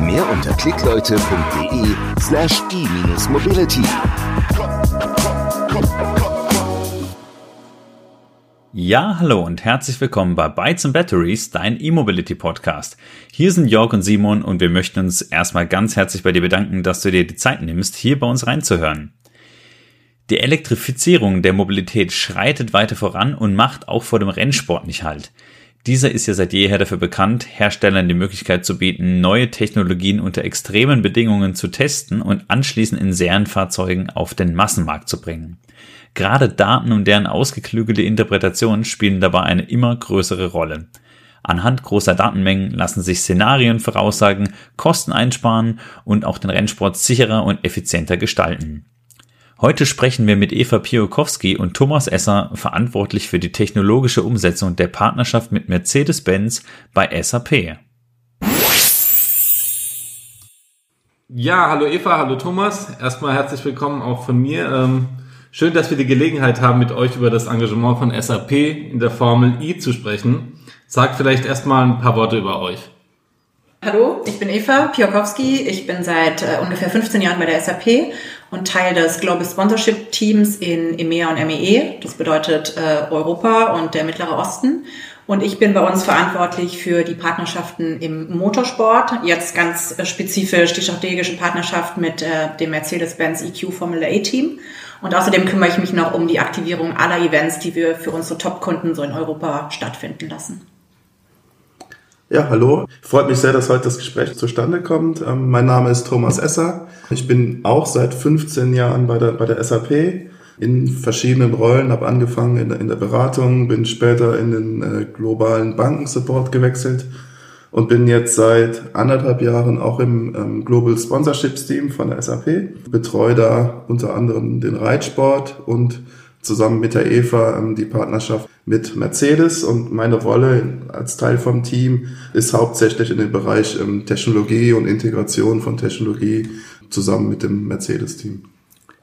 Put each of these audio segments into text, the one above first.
Mehr unter klickleute.de slash e-mobility. Ja, hallo und herzlich willkommen bei Bytes and Batteries, dein E-Mobility Podcast. Hier sind Jörg und Simon und wir möchten uns erstmal ganz herzlich bei dir bedanken, dass du dir die Zeit nimmst, hier bei uns reinzuhören. Die Elektrifizierung der Mobilität schreitet weiter voran und macht auch vor dem Rennsport nicht halt. Dieser ist ja seit jeher dafür bekannt, Herstellern die Möglichkeit zu bieten, neue Technologien unter extremen Bedingungen zu testen und anschließend in Serienfahrzeugen auf den Massenmarkt zu bringen. Gerade Daten und deren ausgeklügelte Interpretation spielen dabei eine immer größere Rolle. Anhand großer Datenmengen lassen sich Szenarien voraussagen, Kosten einsparen und auch den Rennsport sicherer und effizienter gestalten. Heute sprechen wir mit Eva Piokowski und Thomas Esser, verantwortlich für die technologische Umsetzung der Partnerschaft mit Mercedes-Benz bei SAP. Ja, hallo Eva, hallo Thomas. Erstmal herzlich willkommen auch von mir. Ähm Schön, dass wir die Gelegenheit haben, mit euch über das Engagement von SAP in der Formel I zu sprechen. Sagt vielleicht erstmal ein paar Worte über euch. Hallo, ich bin Eva Piokowski. Ich bin seit äh, ungefähr 15 Jahren bei der SAP und Teil des Global Sponsorship Teams in EMEA und MEE. Das bedeutet äh, Europa und der Mittlere Osten. Und ich bin bei uns verantwortlich für die Partnerschaften im Motorsport. Jetzt ganz äh, spezifisch die strategische Partnerschaft mit äh, dem Mercedes-Benz EQ Formula A Team. Und außerdem kümmere ich mich noch um die Aktivierung aller Events, die wir für unsere Top-Kunden so in Europa stattfinden lassen. Ja, hallo. Freut mich sehr, dass heute das Gespräch zustande kommt. Ähm, mein Name ist Thomas Esser. Ich bin auch seit 15 Jahren bei der, bei der SAP in verschiedenen Rollen, habe angefangen in, in, der Beratung, bin später in den äh, globalen Bankensupport gewechselt und bin jetzt seit anderthalb Jahren auch im ähm, Global Sponsorships Team von der SAP. Betreue da unter anderem den Reitsport und zusammen mit der Eva ähm, die Partnerschaft mit Mercedes und meine Rolle als Teil vom Team ist hauptsächlich in dem Bereich ähm, Technologie und Integration von Technologie zusammen mit dem Mercedes-Team.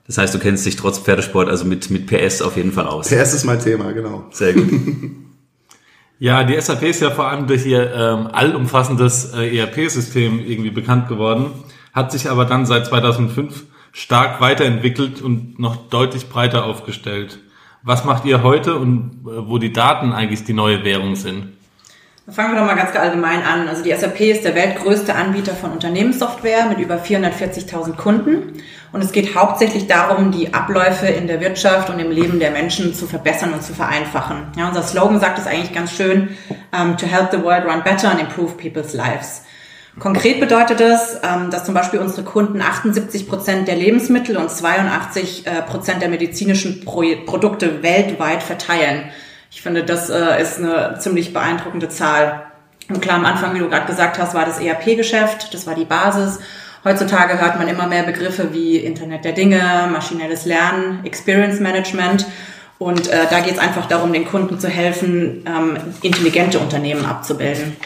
Das heißt, du kennst dich trotz Pferdesport also mit, mit PS auf jeden Fall aus. PS ist mein Thema, genau. Sehr gut. Ja, die SAP ist ja vor allem durch ihr ähm, allumfassendes äh, ERP-System irgendwie bekannt geworden, hat sich aber dann seit 2005 stark weiterentwickelt und noch deutlich breiter aufgestellt. Was macht ihr heute und äh, wo die Daten eigentlich die neue Währung sind? Fangen wir doch mal ganz allgemein an. Also die SAP ist der weltgrößte Anbieter von Unternehmenssoftware mit über 440.000 Kunden. Und es geht hauptsächlich darum, die Abläufe in der Wirtschaft und im Leben der Menschen zu verbessern und zu vereinfachen. Ja, unser Slogan sagt es eigentlich ganz schön, um, to help the world run better and improve people's lives. Konkret bedeutet es, ähm, dass zum Beispiel unsere Kunden 78 Prozent der Lebensmittel und 82 äh, Prozent der medizinischen Produkte weltweit verteilen. Ich finde, das äh, ist eine ziemlich beeindruckende Zahl. Und klar, am Anfang, wie du gerade gesagt hast, war das ERP-Geschäft, das war die Basis. Heutzutage hört man immer mehr Begriffe wie Internet der Dinge, maschinelles Lernen, Experience Management. Und äh, da geht es einfach darum, den Kunden zu helfen, ähm, intelligente Unternehmen abzubilden.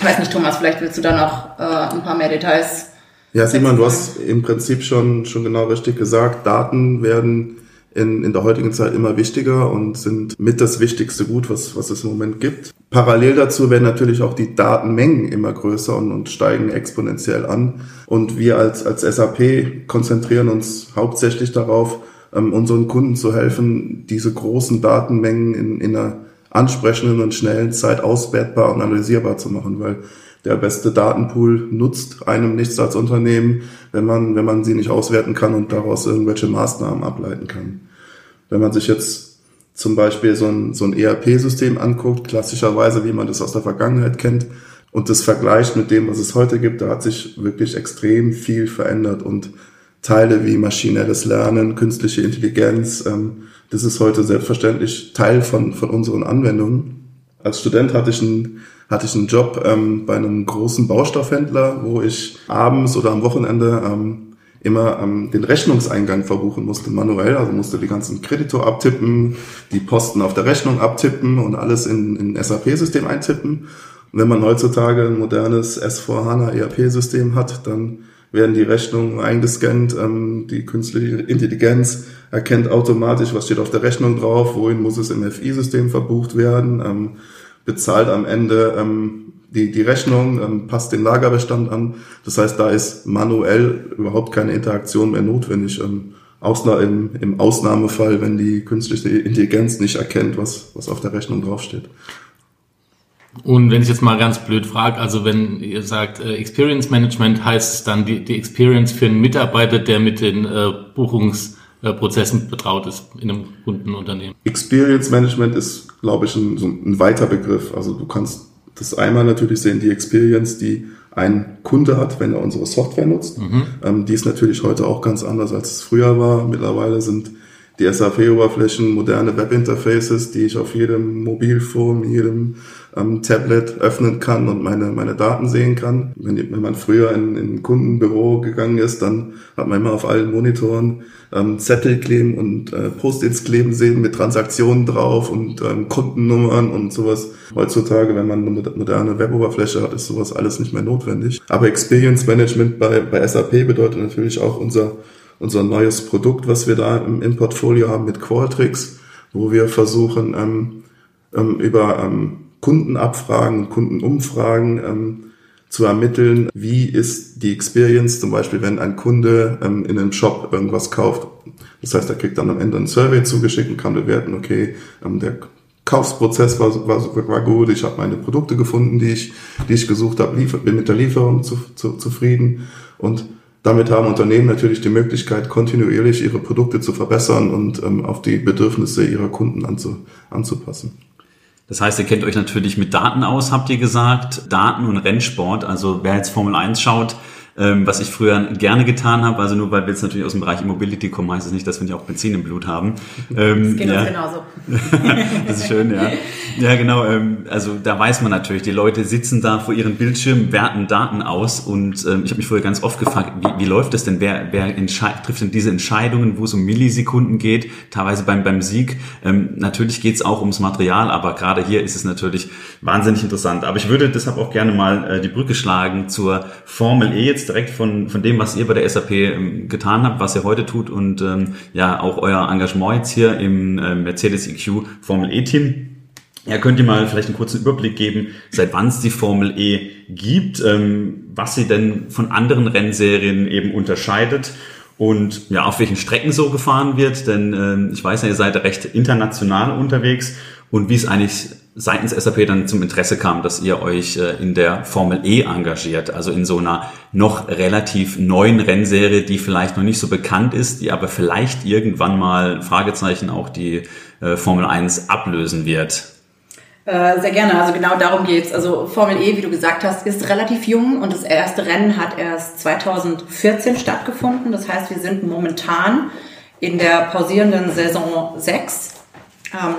Ich weiß nicht, Thomas, vielleicht willst du da noch äh, ein paar mehr Details. Ja, Simon, du hast im Prinzip schon, schon genau richtig gesagt, Daten werden in, in der heutigen Zeit immer wichtiger und sind mit das wichtigste Gut, was, was es im Moment gibt. Parallel dazu werden natürlich auch die Datenmengen immer größer und, und steigen exponentiell an. Und wir als, als SAP konzentrieren uns hauptsächlich darauf, ähm, unseren Kunden zu helfen, diese großen Datenmengen in, in einer ansprechenden und schnellen Zeit auswertbar und analysierbar zu machen, weil der beste Datenpool nutzt einem nichts als Unternehmen, wenn man, wenn man sie nicht auswerten kann und daraus irgendwelche Maßnahmen ableiten kann. Wenn man sich jetzt zum Beispiel so ein, so ein ERP-System anguckt, klassischerweise, wie man das aus der Vergangenheit kennt, und das vergleicht mit dem, was es heute gibt, da hat sich wirklich extrem viel verändert und Teile wie maschinelles Lernen, künstliche Intelligenz, ähm, das ist heute selbstverständlich Teil von, von unseren Anwendungen. Als Student hatte ich einen, hatte ich einen Job ähm, bei einem großen Baustoffhändler, wo ich abends oder am Wochenende ähm, immer ähm, den Rechnungseingang verbuchen musste, manuell. Also musste die ganzen Kreditor abtippen, die Posten auf der Rechnung abtippen und alles in, in SAP-System eintippen. Und wenn man heutzutage ein modernes S4HANA ERP-System hat, dann werden die Rechnungen eingescannt, ähm, die künstliche Intelligenz erkennt automatisch, was steht auf der Rechnung drauf, wohin muss es im FI-System verbucht werden, ähm, bezahlt am Ende ähm, die, die Rechnung, ähm, passt den Lagerbestand an. Das heißt, da ist manuell überhaupt keine Interaktion mehr notwendig. Ähm, Ausna im, Im Ausnahmefall, wenn die künstliche Intelligenz nicht erkennt, was, was auf der Rechnung draufsteht. Und wenn ich jetzt mal ganz blöd frage, also wenn ihr sagt äh, Experience Management, heißt es dann die, die Experience für einen Mitarbeiter, der mit den äh, Buchungsprozessen betraut ist in einem Kundenunternehmen? Experience Management ist, glaube ich, ein, so ein weiter Begriff. Also du kannst das einmal natürlich sehen, die Experience, die ein Kunde hat, wenn er unsere Software nutzt. Mhm. Ähm, die ist natürlich heute auch ganz anders, als es früher war. Mittlerweile sind die SAP-Oberflächen moderne Webinterfaces, die ich auf jedem Mobilphone, jedem ähm, Tablet öffnen kann und meine, meine Daten sehen kann. Wenn, wenn man früher in, in ein Kundenbüro gegangen ist, dann hat man immer auf allen Monitoren ähm, Zettel kleben und äh, Post-its kleben sehen mit Transaktionen drauf und ähm, Kundennummern und sowas. Heutzutage, wenn man eine moderne Weboberfläche hat, ist sowas alles nicht mehr notwendig. Aber Experience Management bei, bei SAP bedeutet natürlich auch unser, unser neues Produkt, was wir da im, im Portfolio haben mit Qualtrics, wo wir versuchen, ähm, ähm, über ähm, Kundenabfragen, Kundenumfragen ähm, zu ermitteln, wie ist die Experience, zum Beispiel wenn ein Kunde ähm, in einem Shop irgendwas kauft. Das heißt, er kriegt dann am Ende ein Survey zugeschickt und kann bewerten, okay, ähm, der Kaufsprozess war, war, war gut, ich habe meine Produkte gefunden, die ich, die ich gesucht habe, bin mit der Lieferung zu, zu, zufrieden und damit haben Unternehmen natürlich die Möglichkeit, kontinuierlich ihre Produkte zu verbessern und ähm, auf die Bedürfnisse ihrer Kunden anzu, anzupassen. Das heißt, ihr kennt euch natürlich mit Daten aus, habt ihr gesagt. Daten und Rennsport. Also wer jetzt Formel 1 schaut, ähm, was ich früher gerne getan habe, also nur weil wir jetzt natürlich aus dem Bereich Immobility kommen, heißt es das nicht, dass wir nicht auch Benzin im Blut haben. Ähm, das geht ja. uns genauso. das ist schön, ja. Ja, genau. Ähm, also da weiß man natürlich, die Leute sitzen da vor ihren Bildschirmen, werten Daten aus und ähm, ich habe mich früher ganz oft gefragt, wie, wie läuft das denn? Wer, wer trifft denn diese Entscheidungen, wo es um Millisekunden geht, teilweise beim, beim Sieg? Ähm, natürlich geht es auch ums Material, aber gerade hier ist es natürlich wahnsinnig interessant. Aber ich würde deshalb auch gerne mal äh, die Brücke schlagen zur Formel E jetzt direkt von, von dem, was ihr bei der SAP ähm, getan habt, was ihr heute tut und ähm, ja auch euer Engagement jetzt hier im äh, Mercedes EQ Formel E-Team. Ja, könnt ihr mal vielleicht einen kurzen Überblick geben, seit wann es die Formel E gibt, ähm, was sie denn von anderen Rennserien eben unterscheidet und ja, auf welchen Strecken so gefahren wird, denn ähm, ich weiß ja, ihr seid recht international unterwegs und wie es eigentlich seitens SAP dann zum Interesse kam, dass ihr euch äh, in der Formel E engagiert, also in so einer noch relativ neuen Rennserie, die vielleicht noch nicht so bekannt ist, die aber vielleicht irgendwann mal Fragezeichen auch die äh, Formel 1 ablösen wird. Äh, sehr gerne, also genau darum geht's. Also Formel E, wie du gesagt hast, ist relativ jung und das erste Rennen hat erst 2014 stattgefunden. Das heißt, wir sind momentan in der pausierenden Saison 6 ähm,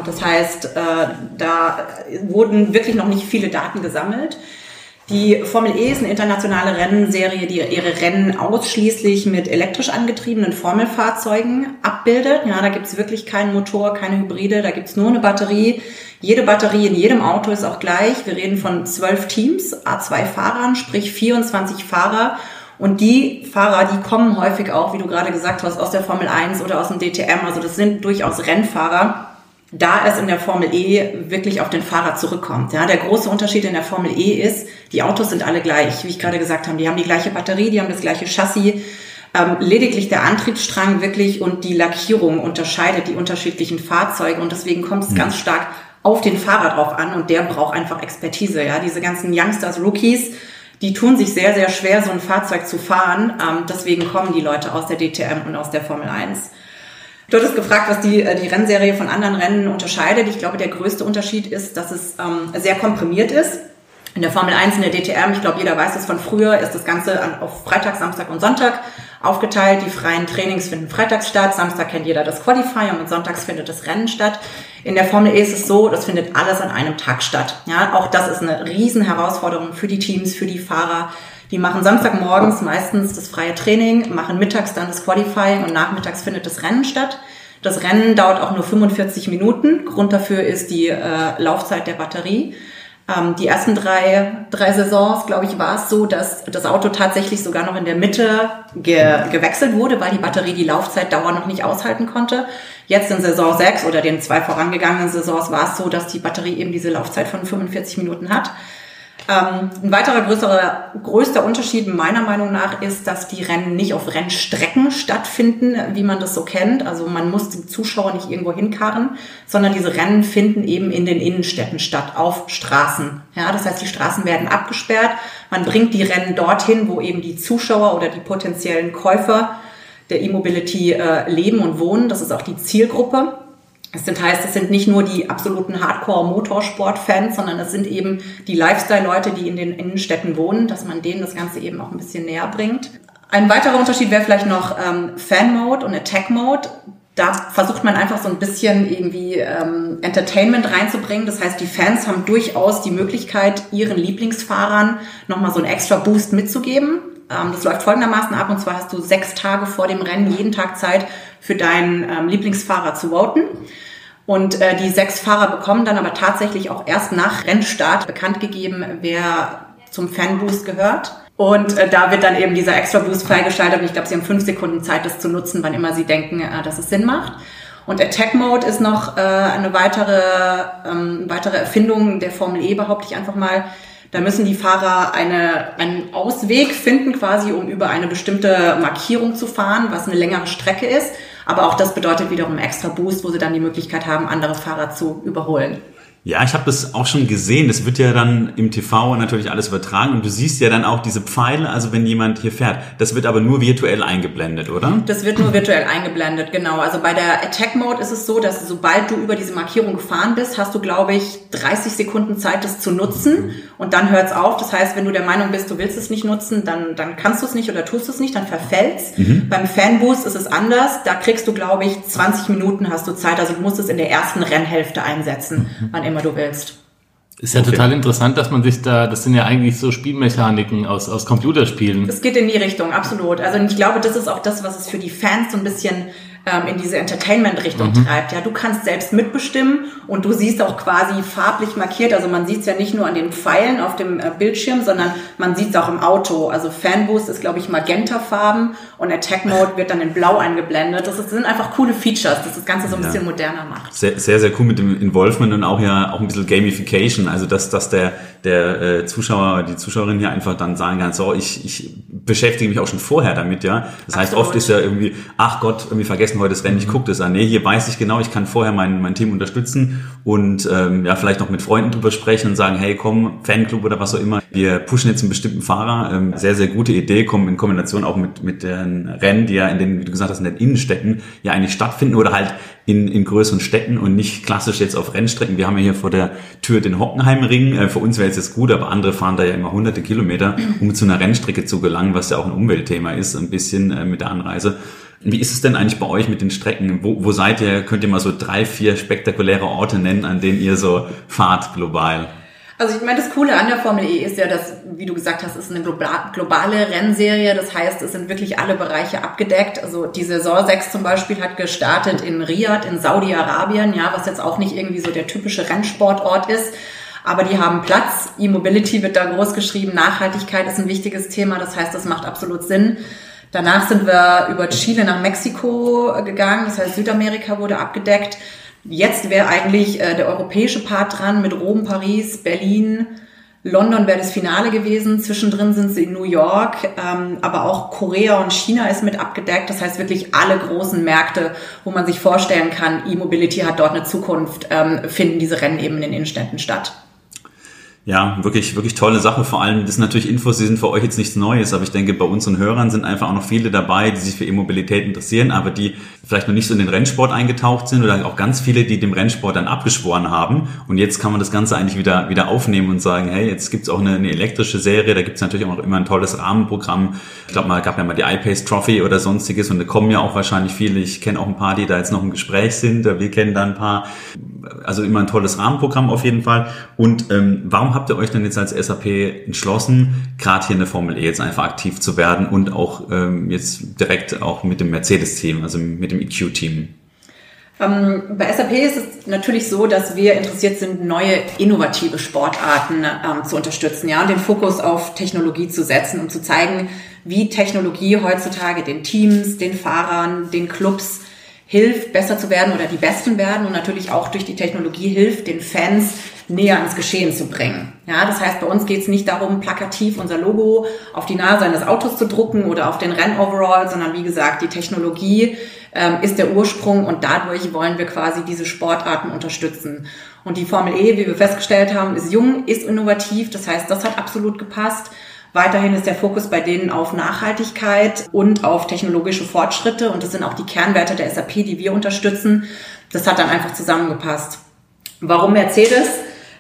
das heißt, äh, da wurden wirklich noch nicht viele Daten gesammelt. Die Formel E ist eine internationale Rennserie, die ihre Rennen ausschließlich mit elektrisch angetriebenen Formelfahrzeugen abbildet. Ja, da gibt's wirklich keinen Motor, keine Hybride, da gibt's nur eine Batterie. Jede Batterie in jedem Auto ist auch gleich. Wir reden von zwölf Teams, A2 Fahrern, sprich 24 Fahrer. Und die Fahrer, die kommen häufig auch, wie du gerade gesagt hast, aus der Formel 1 oder aus dem DTM. Also das sind durchaus Rennfahrer da es in der Formel E wirklich auf den Fahrer zurückkommt. Ja, der große Unterschied in der Formel E ist, die Autos sind alle gleich, wie ich gerade gesagt habe. Die haben die gleiche Batterie, die haben das gleiche Chassis. Ähm, lediglich der Antriebsstrang wirklich und die Lackierung unterscheidet die unterschiedlichen Fahrzeuge und deswegen kommt es mhm. ganz stark auf den Fahrer drauf an und der braucht einfach Expertise. Ja, diese ganzen Youngsters, Rookies, die tun sich sehr, sehr schwer, so ein Fahrzeug zu fahren. Ähm, deswegen kommen die Leute aus der DTM und aus der Formel 1. Du hattest gefragt, was die, äh, die Rennserie von anderen Rennen unterscheidet. Ich glaube, der größte Unterschied ist, dass es ähm, sehr komprimiert ist. In der Formel 1, in der DTM, ich glaube, jeder weiß das von früher, ist das Ganze auf Freitag, Samstag und Sonntag aufgeteilt. Die freien Trainings finden freitags statt, Samstag kennt jeder das Qualifying und sonntags findet das Rennen statt. In der Formel E ist es so, das findet alles an einem Tag statt. Ja, auch das ist eine riesen Herausforderung für die Teams, für die Fahrer. Die machen Samstagmorgens meistens das freie Training, machen mittags dann das Qualifying und nachmittags findet das Rennen statt. Das Rennen dauert auch nur 45 Minuten. Grund dafür ist die äh, Laufzeit der Batterie. Ähm, die ersten drei, drei Saisons, glaube ich, war es so, dass das Auto tatsächlich sogar noch in der Mitte ge gewechselt wurde, weil die Batterie die Laufzeitdauer noch nicht aushalten konnte. Jetzt in Saison 6 oder den zwei vorangegangenen Saisons war es so, dass die Batterie eben diese Laufzeit von 45 Minuten hat. Ähm, ein weiterer größerer, größter Unterschied meiner Meinung nach ist, dass die Rennen nicht auf Rennstrecken stattfinden, wie man das so kennt. Also man muss die Zuschauer nicht irgendwo hinkarren, sondern diese Rennen finden eben in den Innenstädten statt, auf Straßen. Ja, das heißt, die Straßen werden abgesperrt. Man bringt die Rennen dorthin, wo eben die Zuschauer oder die potenziellen Käufer der E-Mobility äh, leben und wohnen. Das ist auch die Zielgruppe. Es sind, heißt, es sind nicht nur die absoluten Hardcore-Motorsport-Fans, sondern es sind eben die Lifestyle-Leute, die in den Innenstädten wohnen, dass man denen das Ganze eben auch ein bisschen näher bringt. Ein weiterer Unterschied wäre vielleicht noch ähm, Fan-Mode und Attack-Mode. Da versucht man einfach so ein bisschen irgendwie ähm, Entertainment reinzubringen. Das heißt, die Fans haben durchaus die Möglichkeit, ihren Lieblingsfahrern nochmal so einen extra Boost mitzugeben. Ähm, das läuft folgendermaßen ab, und zwar hast du sechs Tage vor dem Rennen jeden Tag Zeit, für deinen ähm, Lieblingsfahrer zu voten. Und äh, die sechs Fahrer bekommen dann aber tatsächlich auch erst nach Rennstart bekannt gegeben, wer zum Fanboost gehört. Und äh, da wird dann eben dieser Extra Boost freigeschaltet. Und ich glaube, sie haben fünf Sekunden Zeit, das zu nutzen, wann immer sie denken, äh, dass es Sinn macht. Und Attack Mode ist noch äh, eine weitere, ähm, weitere Erfindung der Formel E, behaupte ich einfach mal. Da müssen die Fahrer eine, einen Ausweg finden, quasi, um über eine bestimmte Markierung zu fahren, was eine längere Strecke ist. Aber auch das bedeutet wiederum extra Boost, wo sie dann die Möglichkeit haben, andere Fahrer zu überholen. Ja, ich habe das auch schon gesehen. Das wird ja dann im TV natürlich alles übertragen und du siehst ja dann auch diese Pfeile, also wenn jemand hier fährt. Das wird aber nur virtuell eingeblendet, oder? Das wird nur virtuell eingeblendet, genau. Also bei der Attack Mode ist es so, dass sobald du über diese Markierung gefahren bist, hast du, glaube ich, 30 Sekunden Zeit, das zu nutzen und dann hört es auf. Das heißt, wenn du der Meinung bist, du willst es nicht nutzen, dann, dann kannst du es nicht oder tust es nicht, dann verfällt's. Mhm. Beim Fanboost ist es anders. Da kriegst du, glaube ich, 20 Minuten hast du Zeit. Also du musst es in der ersten Rennhälfte einsetzen, mhm. Immer du willst. Ist ja okay. total interessant, dass man sich da, das sind ja eigentlich so Spielmechaniken aus, aus Computerspielen. Es geht in die Richtung, absolut. Also ich glaube, das ist auch das, was es für die Fans so ein bisschen ähm, in diese Entertainment-Richtung mhm. treibt. Ja, du kannst selbst mitbestimmen und du siehst auch quasi farblich markiert. Also man sieht es ja nicht nur an den Pfeilen auf dem äh, Bildschirm, sondern man sieht es auch im Auto. Also Fanboost ist, glaube ich, Magenta-Farben und Attack Mode wird dann in Blau eingeblendet. Das, ist, das sind einfach coole Features, das das Ganze so ein ja. bisschen moderner macht. Sehr, sehr, sehr cool mit dem Involvement und auch ja auch ein bisschen Gamification. Also dass, dass der, der äh, Zuschauer, die Zuschauerin hier einfach dann sagen kann, so, ich, ich beschäftige mich auch schon vorher damit, ja. Das heißt, Absolut. oft ist ja irgendwie, ach Gott, irgendwie vergessen heute das Rennen, ich gucke das an. Nee, hier weiß ich genau, ich kann vorher mein, mein Team unterstützen und ähm, ja, vielleicht noch mit Freunden drüber sprechen und sagen, hey, komm, Fanclub oder was auch immer, wir pushen jetzt einen bestimmten Fahrer. Ähm, sehr, sehr gute Idee, kommen in Kombination auch mit, mit den Rennen, die ja in den, wie du gesagt hast, in den Innenstädten ja eigentlich stattfinden oder halt in, in größeren Städten und nicht klassisch jetzt auf Rennstrecken. Wir haben ja hier vor der Tür den Hockenheimring. Äh, für uns wäre es jetzt gut, aber andere fahren da ja immer hunderte Kilometer, um zu einer Rennstrecke zu gelangen, was ja auch ein Umweltthema ist, ein bisschen äh, mit der Anreise. Wie ist es denn eigentlich bei euch mit den Strecken? Wo, wo seid ihr? Könnt ihr mal so drei, vier spektakuläre Orte nennen, an denen ihr so fahrt global? Also ich meine, das Coole an der Formel E ist ja, dass, wie du gesagt hast, es ist eine globale Rennserie. Das heißt, es sind wirklich alle Bereiche abgedeckt. Also die Saison 6 zum Beispiel hat gestartet in Riyadh in Saudi-Arabien, ja, was jetzt auch nicht irgendwie so der typische Rennsportort ist. Aber die haben Platz. E-Mobility wird da groß geschrieben. Nachhaltigkeit ist ein wichtiges Thema. Das heißt, das macht absolut Sinn. Danach sind wir über Chile nach Mexiko gegangen. Das heißt, Südamerika wurde abgedeckt. Jetzt wäre eigentlich äh, der europäische Part dran mit Rom, Paris, Berlin, London wäre das Finale gewesen. Zwischendrin sind sie in New York, ähm, aber auch Korea und China ist mit abgedeckt. Das heißt wirklich alle großen Märkte, wo man sich vorstellen kann, E-Mobility hat dort eine Zukunft, ähm, finden diese Rennen eben in den Innenstädten statt. Ja, wirklich, wirklich tolle Sache. Vor allem, das sind natürlich Infos, die sind für euch jetzt nichts Neues, aber ich denke, bei unseren Hörern sind einfach auch noch viele dabei, die sich für E-Mobilität interessieren, aber die vielleicht noch nicht so in den Rennsport eingetaucht sind oder auch ganz viele, die dem Rennsport dann abgeschworen haben. Und jetzt kann man das Ganze eigentlich wieder, wieder aufnehmen und sagen, hey, jetzt gibt's auch eine, eine elektrische Serie, da gibt's natürlich auch immer ein tolles Rahmenprogramm. Ich glaube, mal gab ja mal die iPace Trophy oder sonstiges und da kommen ja auch wahrscheinlich viele. Ich kenne auch ein paar, die da jetzt noch im Gespräch sind. Wir kennen da ein paar. Also immer ein tolles Rahmenprogramm auf jeden Fall. Und ähm, warum habt ihr euch denn jetzt als SAP entschlossen, gerade hier in der Formel E jetzt einfach aktiv zu werden und auch ähm, jetzt direkt auch mit dem Mercedes-Team, also mit dem EQ-Team? Ähm, bei SAP ist es natürlich so, dass wir interessiert sind, neue innovative Sportarten ähm, zu unterstützen, ja, und den Fokus auf Technologie zu setzen und zu zeigen, wie Technologie heutzutage den Teams, den Fahrern, den Clubs hilft, besser zu werden oder die Besten werden und natürlich auch durch die Technologie hilft, den Fans näher ans Geschehen zu bringen. Ja, das heißt, bei uns geht es nicht darum, plakativ unser Logo auf die Nase eines Autos zu drucken oder auf den Rennoverall, sondern wie gesagt, die Technologie ist der Ursprung und dadurch wollen wir quasi diese Sportarten unterstützen. Und die Formel E, wie wir festgestellt haben, ist jung, ist innovativ, das heißt, das hat absolut gepasst. Weiterhin ist der Fokus bei denen auf Nachhaltigkeit und auf technologische Fortschritte und das sind auch die Kernwerte der SAP, die wir unterstützen. Das hat dann einfach zusammengepasst. Warum Mercedes?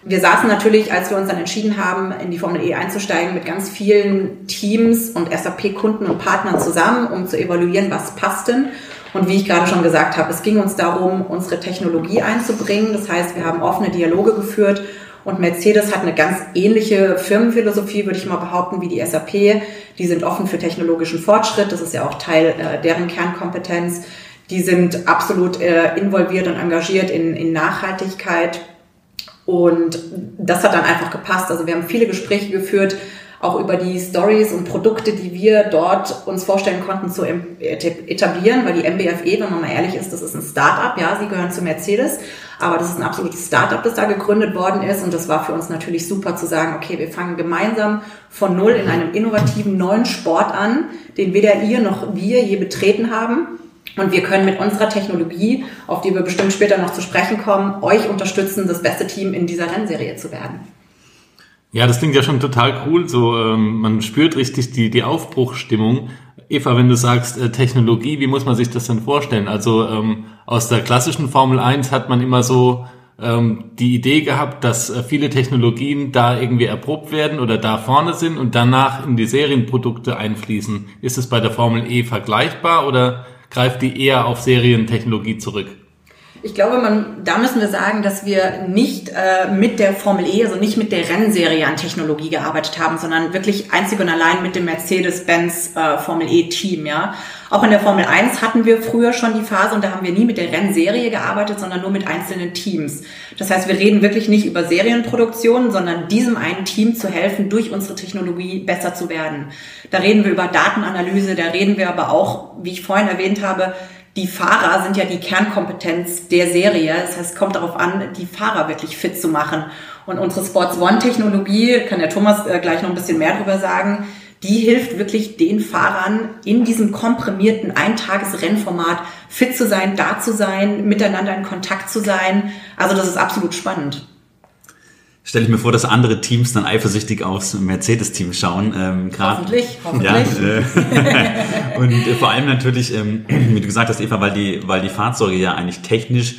Wir saßen natürlich, als wir uns dann entschieden haben, in die Formel E einzusteigen, mit ganz vielen Teams und SAP-Kunden und Partnern zusammen, um zu evaluieren, was passt denn. Und wie ich gerade schon gesagt habe, es ging uns darum, unsere Technologie einzubringen. Das heißt, wir haben offene Dialoge geführt und Mercedes hat eine ganz ähnliche Firmenphilosophie, würde ich mal behaupten, wie die SAP. Die sind offen für technologischen Fortschritt. Das ist ja auch Teil äh, deren Kernkompetenz. Die sind absolut äh, involviert und engagiert in, in Nachhaltigkeit. Und das hat dann einfach gepasst. Also wir haben viele Gespräche geführt, auch über die Stories und Produkte, die wir dort uns vorstellen konnten zu etablieren, weil die MBFE, wenn man mal ehrlich ist, das ist ein Startup, ja, sie gehören zu Mercedes, aber das ist ein absolutes Startup, das da gegründet worden ist und das war für uns natürlich super zu sagen, okay, wir fangen gemeinsam von null in einem innovativen neuen Sport an, den weder ihr noch wir je betreten haben. Und wir können mit unserer Technologie, auf die wir bestimmt später noch zu sprechen kommen, euch unterstützen, das beste Team in dieser Rennserie zu werden. Ja, das klingt ja schon total cool. So, ähm, man spürt richtig die, die Aufbruchstimmung. Eva, wenn du sagst äh, Technologie, wie muss man sich das denn vorstellen? Also ähm, aus der klassischen Formel 1 hat man immer so ähm, die Idee gehabt, dass äh, viele Technologien da irgendwie erprobt werden oder da vorne sind und danach in die Serienprodukte einfließen. Ist es bei der Formel E vergleichbar oder greift die eher auf Serientechnologie zurück? Ich glaube, man, da müssen wir sagen, dass wir nicht äh, mit der Formel E, also nicht mit der Rennserie an Technologie gearbeitet haben, sondern wirklich einzig und allein mit dem Mercedes-Benz äh, Formel E-Team. Ja, auch in der Formel 1 hatten wir früher schon die Phase und da haben wir nie mit der Rennserie gearbeitet, sondern nur mit einzelnen Teams. Das heißt, wir reden wirklich nicht über Serienproduktion, sondern diesem einen Team zu helfen, durch unsere Technologie besser zu werden. Da reden wir über Datenanalyse, da reden wir aber auch, wie ich vorhin erwähnt habe, die Fahrer sind ja die Kernkompetenz der Serie. Das heißt, es kommt darauf an, die Fahrer wirklich fit zu machen. Und unsere Sports One Technologie, kann der Thomas äh, gleich noch ein bisschen mehr drüber sagen, die hilft wirklich den Fahrern in diesem komprimierten Eintagesrennformat fit zu sein, da zu sein, miteinander in Kontakt zu sein. Also das ist absolut spannend stelle ich mir vor, dass andere Teams dann eifersüchtig aufs Mercedes-Team schauen. Ähm, grad, hoffentlich, hoffentlich. Ja, äh, und äh, vor allem natürlich, ähm, wie du gesagt hast, Eva, weil die, weil die Fahrzeuge ja eigentlich technisch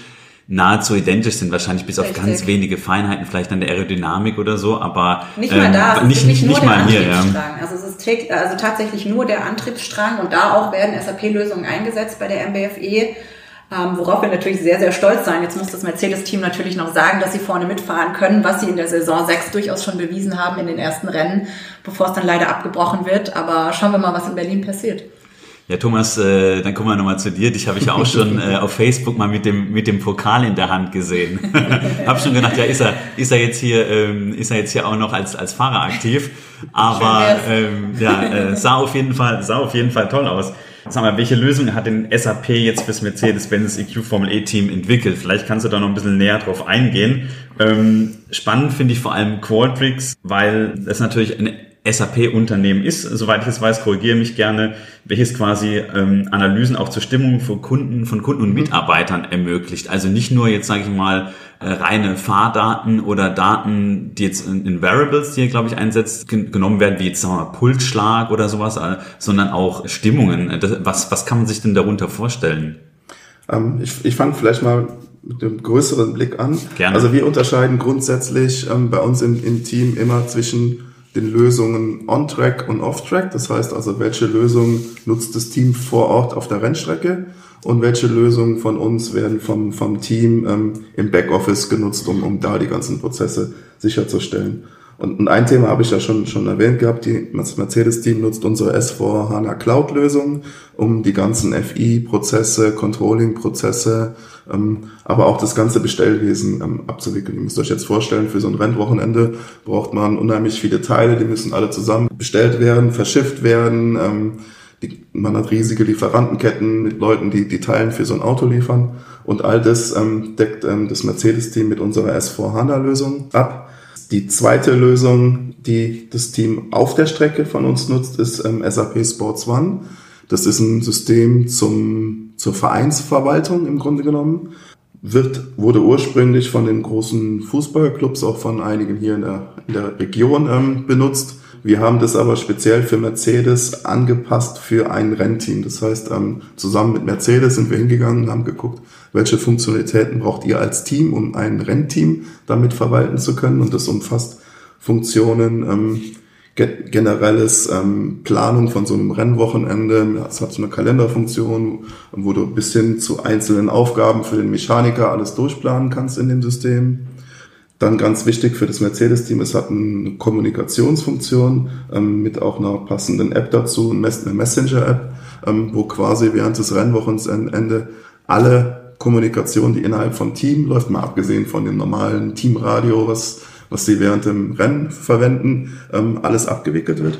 nahezu identisch sind, wahrscheinlich bis Richtig. auf ganz wenige Feinheiten, vielleicht an der Aerodynamik oder so, aber nicht mal da, ähm, nicht, nicht, nicht mal hier. Ja. Also es ist also tatsächlich nur der Antriebsstrang und da auch werden SAP-Lösungen eingesetzt bei der MBFE ähm, worauf wir natürlich sehr, sehr stolz sein. Jetzt muss das Mercedes-Team natürlich noch sagen, dass sie vorne mitfahren können, was sie in der Saison 6 durchaus schon bewiesen haben in den ersten Rennen, bevor es dann leider abgebrochen wird. Aber schauen wir mal, was in Berlin passiert. Ja, Thomas, äh, dann kommen wir nochmal zu dir. Dich habe ich auch schon äh, auf Facebook mal mit dem, mit dem Pokal in der Hand gesehen. hab schon gedacht, ja, ist er, ist er jetzt hier, ähm, ist er jetzt hier auch noch als, als Fahrer aktiv. Aber ähm, ja, äh, sah auf jeden Fall, sah auf jeden Fall toll aus. Sag mal, welche Lösung hat denn SAP jetzt fürs Mercedes-Benz EQ Formel E-Team entwickelt? Vielleicht kannst du da noch ein bisschen näher drauf eingehen. Ähm, spannend finde ich vor allem Qualtrics, weil das natürlich eine SAP-Unternehmen ist, soweit ich es weiß, korrigiere mich gerne, welches quasi ähm, Analysen auch zur Stimmung von Kunden, von Kunden und mhm. Mitarbeitern ermöglicht. Also nicht nur jetzt sage ich mal äh, reine Fahrdaten oder Daten, die jetzt in, in Variables, die ihr glaube ich einsetzt, gen genommen werden, wie jetzt sagen wir mal, Pulsschlag oder sowas, äh, sondern auch Stimmungen. Das, was was kann man sich denn darunter vorstellen? Ähm, ich ich fange vielleicht mal mit einem größeren Blick an. Gerne. Also wir unterscheiden grundsätzlich ähm, bei uns im, im Team immer zwischen den Lösungen on-track und off-track. Das heißt also, welche Lösung nutzt das Team vor Ort auf der Rennstrecke und welche Lösungen von uns werden vom, vom Team ähm, im Backoffice genutzt, um, um da die ganzen Prozesse sicherzustellen. Und, und ein Thema habe ich ja schon, schon erwähnt gehabt, die, das Mercedes-Team nutzt unsere S4 HANA Cloud-Lösung, um die ganzen FI-Prozesse, Controlling-Prozesse, ähm, aber auch das ganze Bestellwesen ähm, abzuwickeln. Ihr müsst euch jetzt vorstellen, für so ein Rennwochenende braucht man unheimlich viele Teile, die müssen alle zusammen bestellt werden, verschifft werden. Ähm, die, man hat riesige Lieferantenketten mit Leuten, die die Teilen für so ein Auto liefern. Und all das ähm, deckt ähm, das Mercedes-Team mit unserer S4 HANA-Lösung ab. Die zweite Lösung, die das Team auf der Strecke von uns nutzt, ist ähm, SAP Sports One. Das ist ein System zum, zur Vereinsverwaltung im Grunde genommen. Wird, wurde ursprünglich von den großen Fußballclubs, auch von einigen hier in der, in der Region ähm, benutzt. Wir haben das aber speziell für Mercedes angepasst für ein Rennteam. Das heißt, ähm, zusammen mit Mercedes sind wir hingegangen und haben geguckt, welche Funktionalitäten braucht ihr als Team, um ein Rennteam damit verwalten zu können. Und das umfasst Funktionen, ähm, generelles ähm, Planung von so einem Rennwochenende. Es hat so eine Kalenderfunktion, wo du bis hin zu einzelnen Aufgaben für den Mechaniker alles durchplanen kannst in dem System. Dann ganz wichtig für das Mercedes-Team, es hat eine Kommunikationsfunktion ähm, mit auch einer passenden App dazu, eine Messenger-App, ähm, wo quasi während des Rennwochenende alle Kommunikation, die innerhalb vom Team läuft, mal abgesehen von dem normalen Teamradio, was, was sie während dem Rennen verwenden, ähm, alles abgewickelt wird.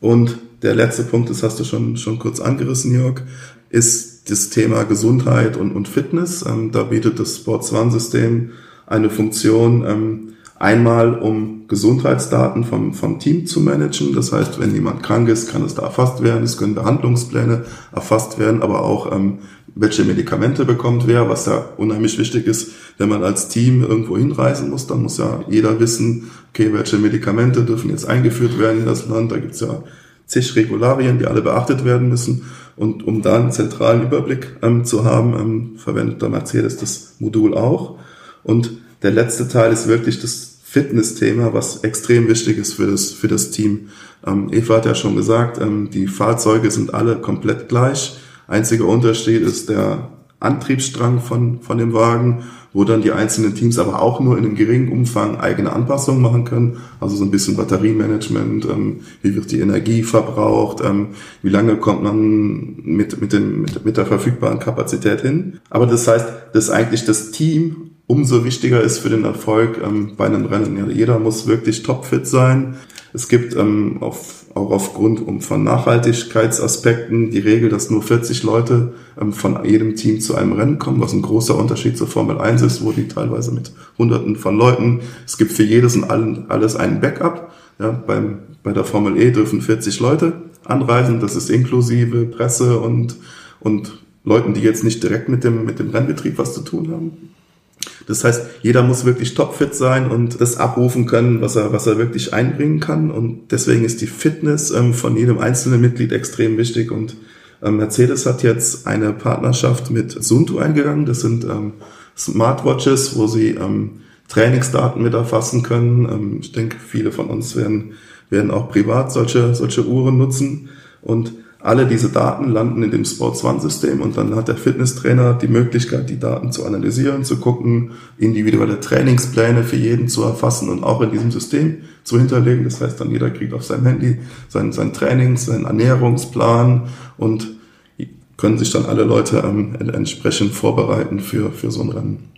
Und der letzte Punkt, das hast du schon, schon kurz angerissen, Jörg, ist das Thema Gesundheit und, und Fitness. Ähm, da bietet das Sports One-System eine Funktion, ähm, einmal um Gesundheitsdaten vom, vom Team zu managen. Das heißt, wenn jemand krank ist, kann es da erfasst werden. Es können Behandlungspläne erfasst werden, aber auch ähm, welche Medikamente bekommt wer, was ja unheimlich wichtig ist, wenn man als Team irgendwo hinreisen muss, dann muss ja jeder wissen, okay, welche Medikamente dürfen jetzt eingeführt werden in das Land. Da gibt's ja zig Regularien, die alle beachtet werden müssen. Und um da einen zentralen Überblick ähm, zu haben, ähm, verwendet der Mercedes das Modul auch. Und der letzte Teil ist wirklich das Fitness-Thema, was extrem wichtig ist für das, für das Team. Ähm, Eva hat ja schon gesagt, ähm, die Fahrzeuge sind alle komplett gleich. Einziger Unterschied ist der Antriebsstrang von, von dem Wagen, wo dann die einzelnen Teams aber auch nur in einem geringen Umfang eigene Anpassungen machen können. Also so ein bisschen Batteriemanagement, ähm, wie wird die Energie verbraucht, ähm, wie lange kommt man mit, mit, dem, mit, mit der verfügbaren Kapazität hin. Aber das heißt, dass eigentlich das Team umso wichtiger ist für den Erfolg ähm, bei einem Rennen. Ja, jeder muss wirklich topfit sein. Es gibt ähm, auf, auch aufgrund von Nachhaltigkeitsaspekten die Regel, dass nur 40 Leute ähm, von jedem Team zu einem Rennen kommen, was ein großer Unterschied zur Formel 1 ist, wo die teilweise mit Hunderten von Leuten. Es gibt für jedes und alles einen Backup. Ja, beim, bei der Formel E dürfen 40 Leute anreisen. Das ist inklusive Presse und, und Leuten, die jetzt nicht direkt mit dem, mit dem Rennbetrieb was zu tun haben. Das heißt, jeder muss wirklich topfit sein und das abrufen können, was er, was er wirklich einbringen kann. Und deswegen ist die Fitness ähm, von jedem einzelnen Mitglied extrem wichtig. Und ähm, Mercedes hat jetzt eine Partnerschaft mit Sunto eingegangen. Das sind ähm, Smartwatches, wo sie ähm, Trainingsdaten mit erfassen können. Ähm, ich denke, viele von uns werden, werden auch privat solche, solche Uhren nutzen. Und alle diese Daten landen in dem Sports One-System und dann hat der Fitnesstrainer die Möglichkeit, die Daten zu analysieren, zu gucken, individuelle Trainingspläne für jeden zu erfassen und auch in diesem System zu hinterlegen. Das heißt, dann jeder kriegt auf seinem Handy sein, sein Trainings, seinen Ernährungsplan und können sich dann alle Leute ähm, entsprechend vorbereiten für, für so ein Rennen.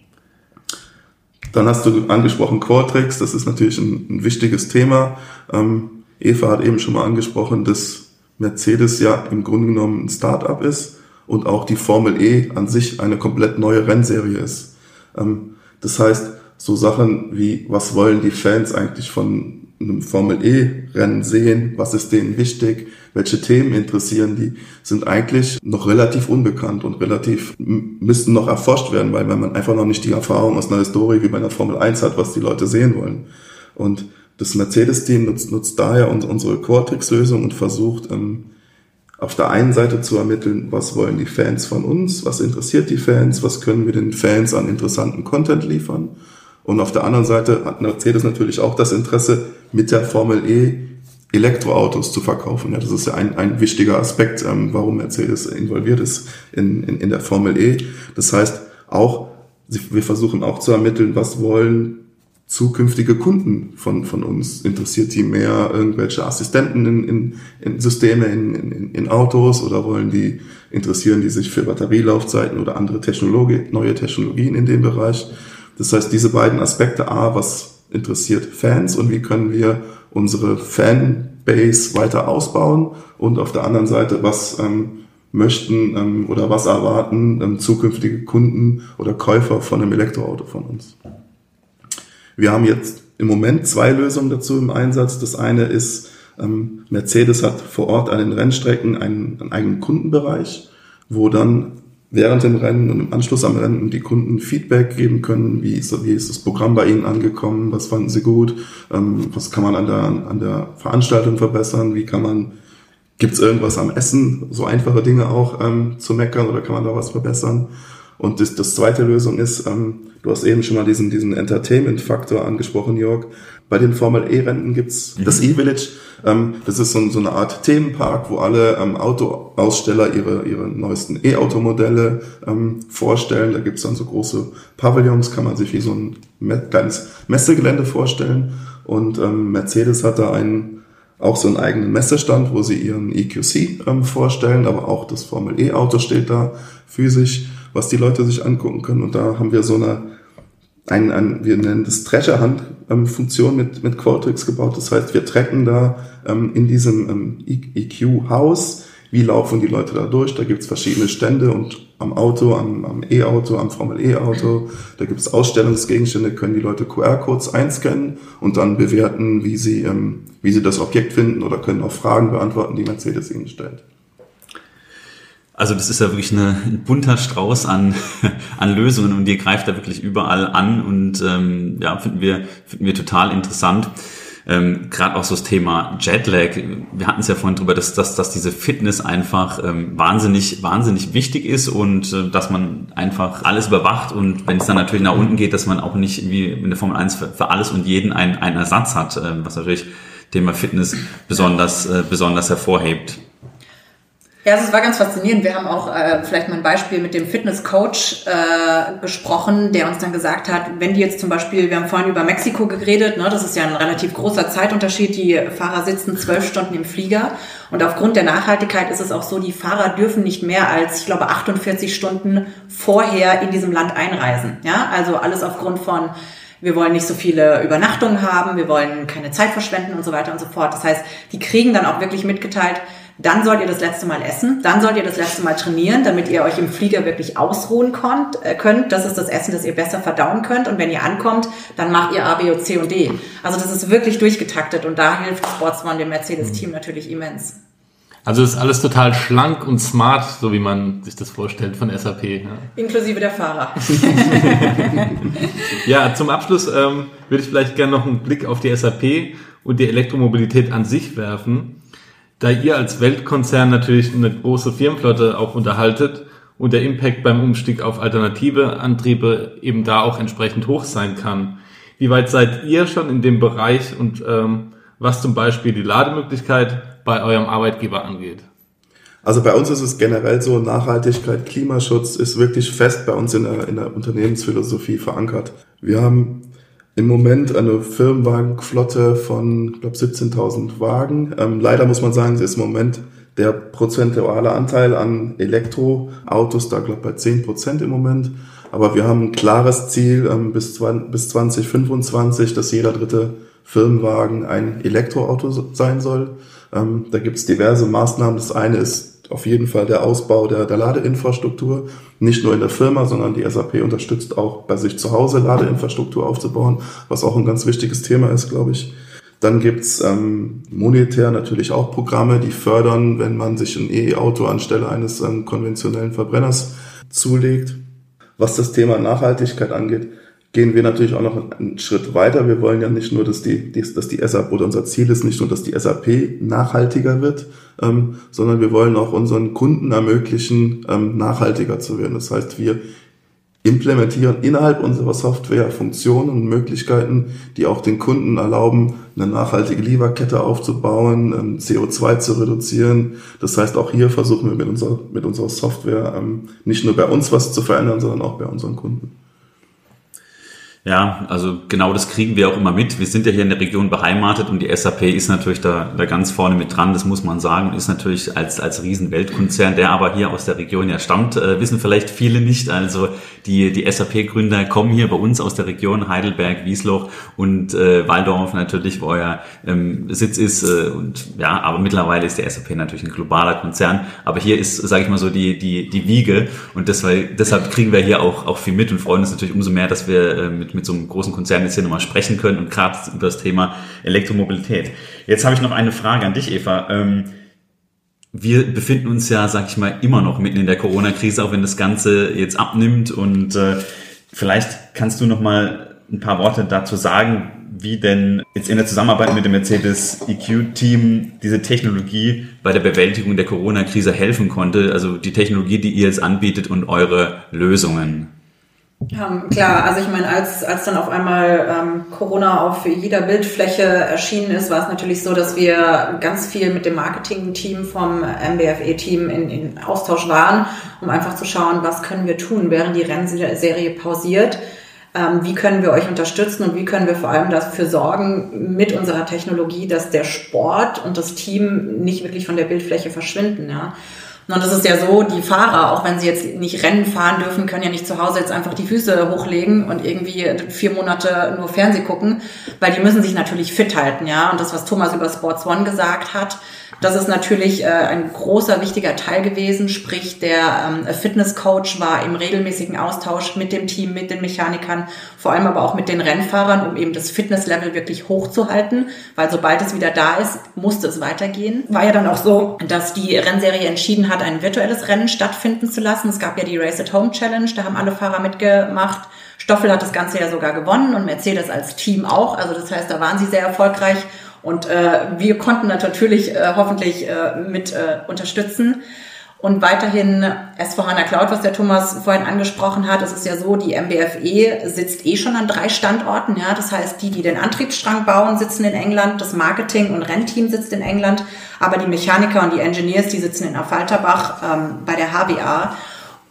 Dann hast du angesprochen Qualtrics, das ist natürlich ein, ein wichtiges Thema. Ähm, Eva hat eben schon mal angesprochen, dass Mercedes ja im Grunde genommen ein Start-up ist und auch die Formel E an sich eine komplett neue Rennserie ist. Ähm, das heißt, so Sachen wie, was wollen die Fans eigentlich von einem Formel E-Rennen sehen, was ist denen wichtig, welche Themen interessieren die, sind eigentlich noch relativ unbekannt und relativ müssten noch erforscht werden, weil wenn man einfach noch nicht die Erfahrung aus einer Historie wie bei einer Formel 1 hat, was die Leute sehen wollen. Und das Mercedes-Team nutzt, nutzt daher unsere Qualtrics-Lösung und versucht, ähm, auf der einen Seite zu ermitteln, was wollen die Fans von uns, was interessiert die Fans, was können wir den Fans an interessanten Content liefern. Und auf der anderen Seite hat Mercedes natürlich auch das Interesse, mit der Formel E Elektroautos zu verkaufen. Ja, das ist ja ein, ein wichtiger Aspekt, ähm, warum Mercedes involviert ist in, in, in der Formel E. Das heißt, auch, wir versuchen auch zu ermitteln, was wollen zukünftige Kunden von, von uns? Interessiert die mehr irgendwelche Assistenten in, in, in Systeme, in, in, in Autos oder wollen die, interessieren die sich für Batterielaufzeiten oder andere Technologie, neue Technologien in dem Bereich? Das heißt, diese beiden Aspekte, A, was interessiert Fans und wie können wir unsere Fanbase weiter ausbauen und auf der anderen Seite, was ähm, möchten ähm, oder was erwarten ähm, zukünftige Kunden oder Käufer von einem Elektroauto von uns. Wir haben jetzt im Moment zwei Lösungen dazu im Einsatz. Das eine ist, ähm, Mercedes hat vor Ort an den Rennstrecken einen, einen eigenen Kundenbereich, wo dann während dem Rennen und im Anschluss am Rennen die Kunden Feedback geben können, wie ist, wie ist das Programm bei ihnen angekommen, was fanden sie gut, ähm, was kann man an der, an der Veranstaltung verbessern, wie kann man, gibt es irgendwas am Essen, so einfache Dinge auch ähm, zu meckern oder kann man da was verbessern. Und das, das zweite Lösung ist, ähm, du hast eben schon mal diesen, diesen Entertainment-Faktor angesprochen, Jörg. Bei den Formel E-Rennen gibt's mhm. das E-Village. Ähm, das ist so, so, eine Art Themenpark, wo alle ähm, Autoaussteller ihre, ihre neuesten E-Automodelle ähm, vorstellen. Da gibt's dann so große Pavillons, kann man sich wie so ein kleines Messegelände vorstellen. Und ähm, Mercedes hat da einen auch so einen eigenen Messestand, wo sie ihren EQC ähm, vorstellen, aber auch das Formel E-Auto steht da physisch was die Leute sich angucken können. Und da haben wir so eine, ein, ein, wir nennen das Treasure Hunt ähm, Funktion mit, mit Qualtrics gebaut. Das heißt, wir tracken da ähm, in diesem ähm, EQ-Haus, wie laufen die Leute da durch. Da gibt's verschiedene Stände und am Auto, am, E-Auto, am Formel-E-Auto, da gibt's Ausstellungsgegenstände, können die Leute QR-Codes einscannen und dann bewerten, wie sie, ähm, wie sie das Objekt finden oder können auch Fragen beantworten, die Mercedes ihnen stellt. Also das ist ja wirklich eine, ein bunter Strauß an, an Lösungen und ihr greift da wirklich überall an und ähm, ja, finden wir, finden wir total interessant. Ähm, Gerade auch so das Thema Jetlag. Wir hatten es ja vorhin drüber, dass, dass, dass diese Fitness einfach ähm, wahnsinnig, wahnsinnig wichtig ist und äh, dass man einfach alles überwacht und wenn es dann natürlich nach unten geht, dass man auch nicht wie in der Formel 1 für, für alles und jeden einen, einen Ersatz hat, äh, was natürlich Thema Fitness besonders, äh, besonders hervorhebt. Ja, also es war ganz faszinierend. Wir haben auch äh, vielleicht mal ein Beispiel mit dem Fitnesscoach äh, gesprochen, der uns dann gesagt hat, wenn die jetzt zum Beispiel, wir haben vorhin über Mexiko geredet, ne, das ist ja ein relativ großer Zeitunterschied, die Fahrer sitzen zwölf Stunden im Flieger und aufgrund der Nachhaltigkeit ist es auch so, die Fahrer dürfen nicht mehr als, ich glaube, 48 Stunden vorher in diesem Land einreisen. Ja, also alles aufgrund von wir wollen nicht so viele Übernachtungen haben, wir wollen keine Zeit verschwenden und so weiter und so fort. Das heißt, die kriegen dann auch wirklich mitgeteilt, dann sollt ihr das letzte Mal essen. Dann sollt ihr das letzte Mal trainieren, damit ihr euch im Flieger wirklich ausruhen konnt, äh, könnt. Das ist das Essen, das ihr besser verdauen könnt. Und wenn ihr ankommt, dann macht ihr A, B, O, C und D. Also das ist wirklich durchgetaktet und da hilft Sportsman dem Mercedes-Team mhm. natürlich immens. Also ist alles total schlank und smart, so wie man sich das vorstellt von SAP. Ja. Inklusive der Fahrer. ja, zum Abschluss ähm, würde ich vielleicht gerne noch einen Blick auf die SAP und die Elektromobilität an sich werfen da ihr als Weltkonzern natürlich eine große Firmenflotte auch unterhaltet und der Impact beim Umstieg auf alternative Antriebe eben da auch entsprechend hoch sein kann. Wie weit seid ihr schon in dem Bereich und ähm, was zum Beispiel die Lademöglichkeit bei eurem Arbeitgeber angeht? Also bei uns ist es generell so, Nachhaltigkeit, Klimaschutz ist wirklich fest bei uns in der, in der Unternehmensphilosophie verankert. Wir haben im Moment eine Firmenwagenflotte von, glaube 17.000 Wagen. Ähm, leider muss man sagen, sie ist im Moment der prozentuale Anteil an Elektroautos da, glaube bei 10 Prozent im Moment. Aber wir haben ein klares Ziel ähm, bis, bis 2025, dass jeder dritte Firmenwagen ein Elektroauto sein soll. Ähm, da gibt es diverse Maßnahmen. Das eine ist auf jeden Fall der Ausbau der, der Ladeinfrastruktur, nicht nur in der Firma, sondern die SAP unterstützt auch bei sich zu Hause Ladeinfrastruktur aufzubauen, was auch ein ganz wichtiges Thema ist, glaube ich. Dann gibt's ähm, monetär natürlich auch Programme, die fördern, wenn man sich ein E-Auto anstelle eines ähm, konventionellen Verbrenners zulegt. Was das Thema Nachhaltigkeit angeht, gehen wir natürlich auch noch einen Schritt weiter. Wir wollen ja nicht nur, dass die, dass die SAP oder unser Ziel ist nicht nur, dass die SAP nachhaltiger wird, ähm, sondern wir wollen auch unseren Kunden ermöglichen, ähm, nachhaltiger zu werden. Das heißt, wir implementieren innerhalb unserer Software Funktionen und Möglichkeiten, die auch den Kunden erlauben, eine nachhaltige Lieferkette aufzubauen, ähm, CO2 zu reduzieren. Das heißt, auch hier versuchen wir mit unserer, mit unserer Software ähm, nicht nur bei uns was zu verändern, sondern auch bei unseren Kunden. Ja, also genau das kriegen wir auch immer mit. Wir sind ja hier in der Region beheimatet und die SAP ist natürlich da, da ganz vorne mit dran, das muss man sagen, und ist natürlich als, als Riesenweltkonzern, der aber hier aus der Region ja stammt, äh, wissen vielleicht viele nicht. Also die, die SAP-Gründer kommen hier bei uns aus der Region Heidelberg, Wiesloch und äh, Waldorf natürlich, wo euer ähm, Sitz ist. Äh, und ja, aber mittlerweile ist der SAP natürlich ein globaler Konzern. Aber hier ist, sage ich mal so, die, die, die Wiege und deshalb, deshalb kriegen wir hier auch, auch viel mit und freuen uns natürlich umso mehr, dass wir äh, mit mit so einem großen Konzern jetzt hier nochmal sprechen können und gerade über das Thema Elektromobilität. Jetzt habe ich noch eine Frage an dich, Eva. Ähm, wir befinden uns ja, sag ich mal, immer noch mitten in der Corona-Krise, auch wenn das Ganze jetzt abnimmt. Und äh, vielleicht kannst du noch mal ein paar Worte dazu sagen, wie denn jetzt in der Zusammenarbeit mit dem Mercedes EQ-Team diese Technologie bei der Bewältigung der Corona-Krise helfen konnte. Also die Technologie, die ihr jetzt anbietet und eure Lösungen. Ähm, klar, also ich meine, als, als dann auf einmal ähm, Corona auf jeder Bildfläche erschienen ist, war es natürlich so, dass wir ganz viel mit dem Marketing-Team vom MBFE-Team in, in Austausch waren, um einfach zu schauen, was können wir tun, während die Rennserie pausiert. Ähm, wie können wir euch unterstützen und wie können wir vor allem dafür sorgen mit unserer Technologie, dass der Sport und das Team nicht wirklich von der Bildfläche verschwinden. Ja? Und das ist ja so, die Fahrer, auch wenn sie jetzt nicht Rennen fahren dürfen, können ja nicht zu Hause jetzt einfach die Füße hochlegen und irgendwie vier Monate nur Fernseh gucken, weil die müssen sich natürlich fit halten, ja. Und das, was Thomas über Sports One gesagt hat, das ist natürlich äh, ein großer, wichtiger Teil gewesen. Sprich, der ähm, Fitnesscoach war im regelmäßigen Austausch mit dem Team, mit den Mechanikern, vor allem aber auch mit den Rennfahrern, um eben das Fitnesslevel wirklich hochzuhalten. Weil sobald es wieder da ist, musste es weitergehen. War ja dann auch so, dass die Rennserie entschieden hat, ein virtuelles Rennen stattfinden zu lassen. Es gab ja die Race at Home Challenge, da haben alle Fahrer mitgemacht. Stoffel hat das Ganze ja sogar gewonnen und Mercedes als Team auch. Also das heißt, da waren sie sehr erfolgreich und äh, wir konnten natürlich äh, hoffentlich äh, mit äh, unterstützen. Und weiterhin S4HANA Cloud, was der Thomas vorhin angesprochen hat, es ist ja so, die MBFE sitzt eh schon an drei Standorten. Ja, das heißt, die, die den Antriebsstrang bauen, sitzen in England, das Marketing- und Rennteam sitzt in England, aber die Mechaniker und die Engineers, die sitzen in Affalterbach ähm, bei der HBA.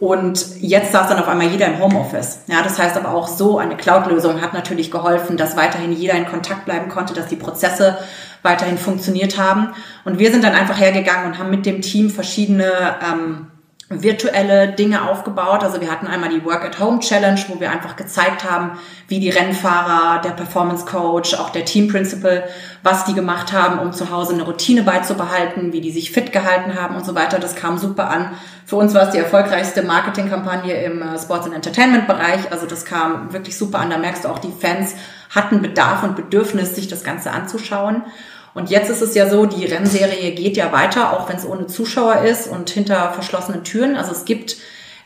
Und jetzt saß dann auf einmal jeder im Homeoffice. Ja, das heißt aber auch so, eine Cloud-Lösung hat natürlich geholfen, dass weiterhin jeder in Kontakt bleiben konnte, dass die Prozesse weiterhin funktioniert haben. Und wir sind dann einfach hergegangen und haben mit dem Team verschiedene ähm, virtuelle Dinge aufgebaut. Also wir hatten einmal die Work at Home Challenge, wo wir einfach gezeigt haben, wie die Rennfahrer, der Performance Coach, auch der Team Principal, was die gemacht haben, um zu Hause eine Routine beizubehalten, wie die sich fit gehalten haben und so weiter. Das kam super an. Für uns war es die erfolgreichste Marketingkampagne im äh, Sports and Entertainment Bereich. Also das kam wirklich super an. Da merkst du auch, die Fans hatten Bedarf und Bedürfnis, sich das Ganze anzuschauen. Und jetzt ist es ja so, die Rennserie geht ja weiter, auch wenn es ohne Zuschauer ist und hinter verschlossenen Türen. Also es gibt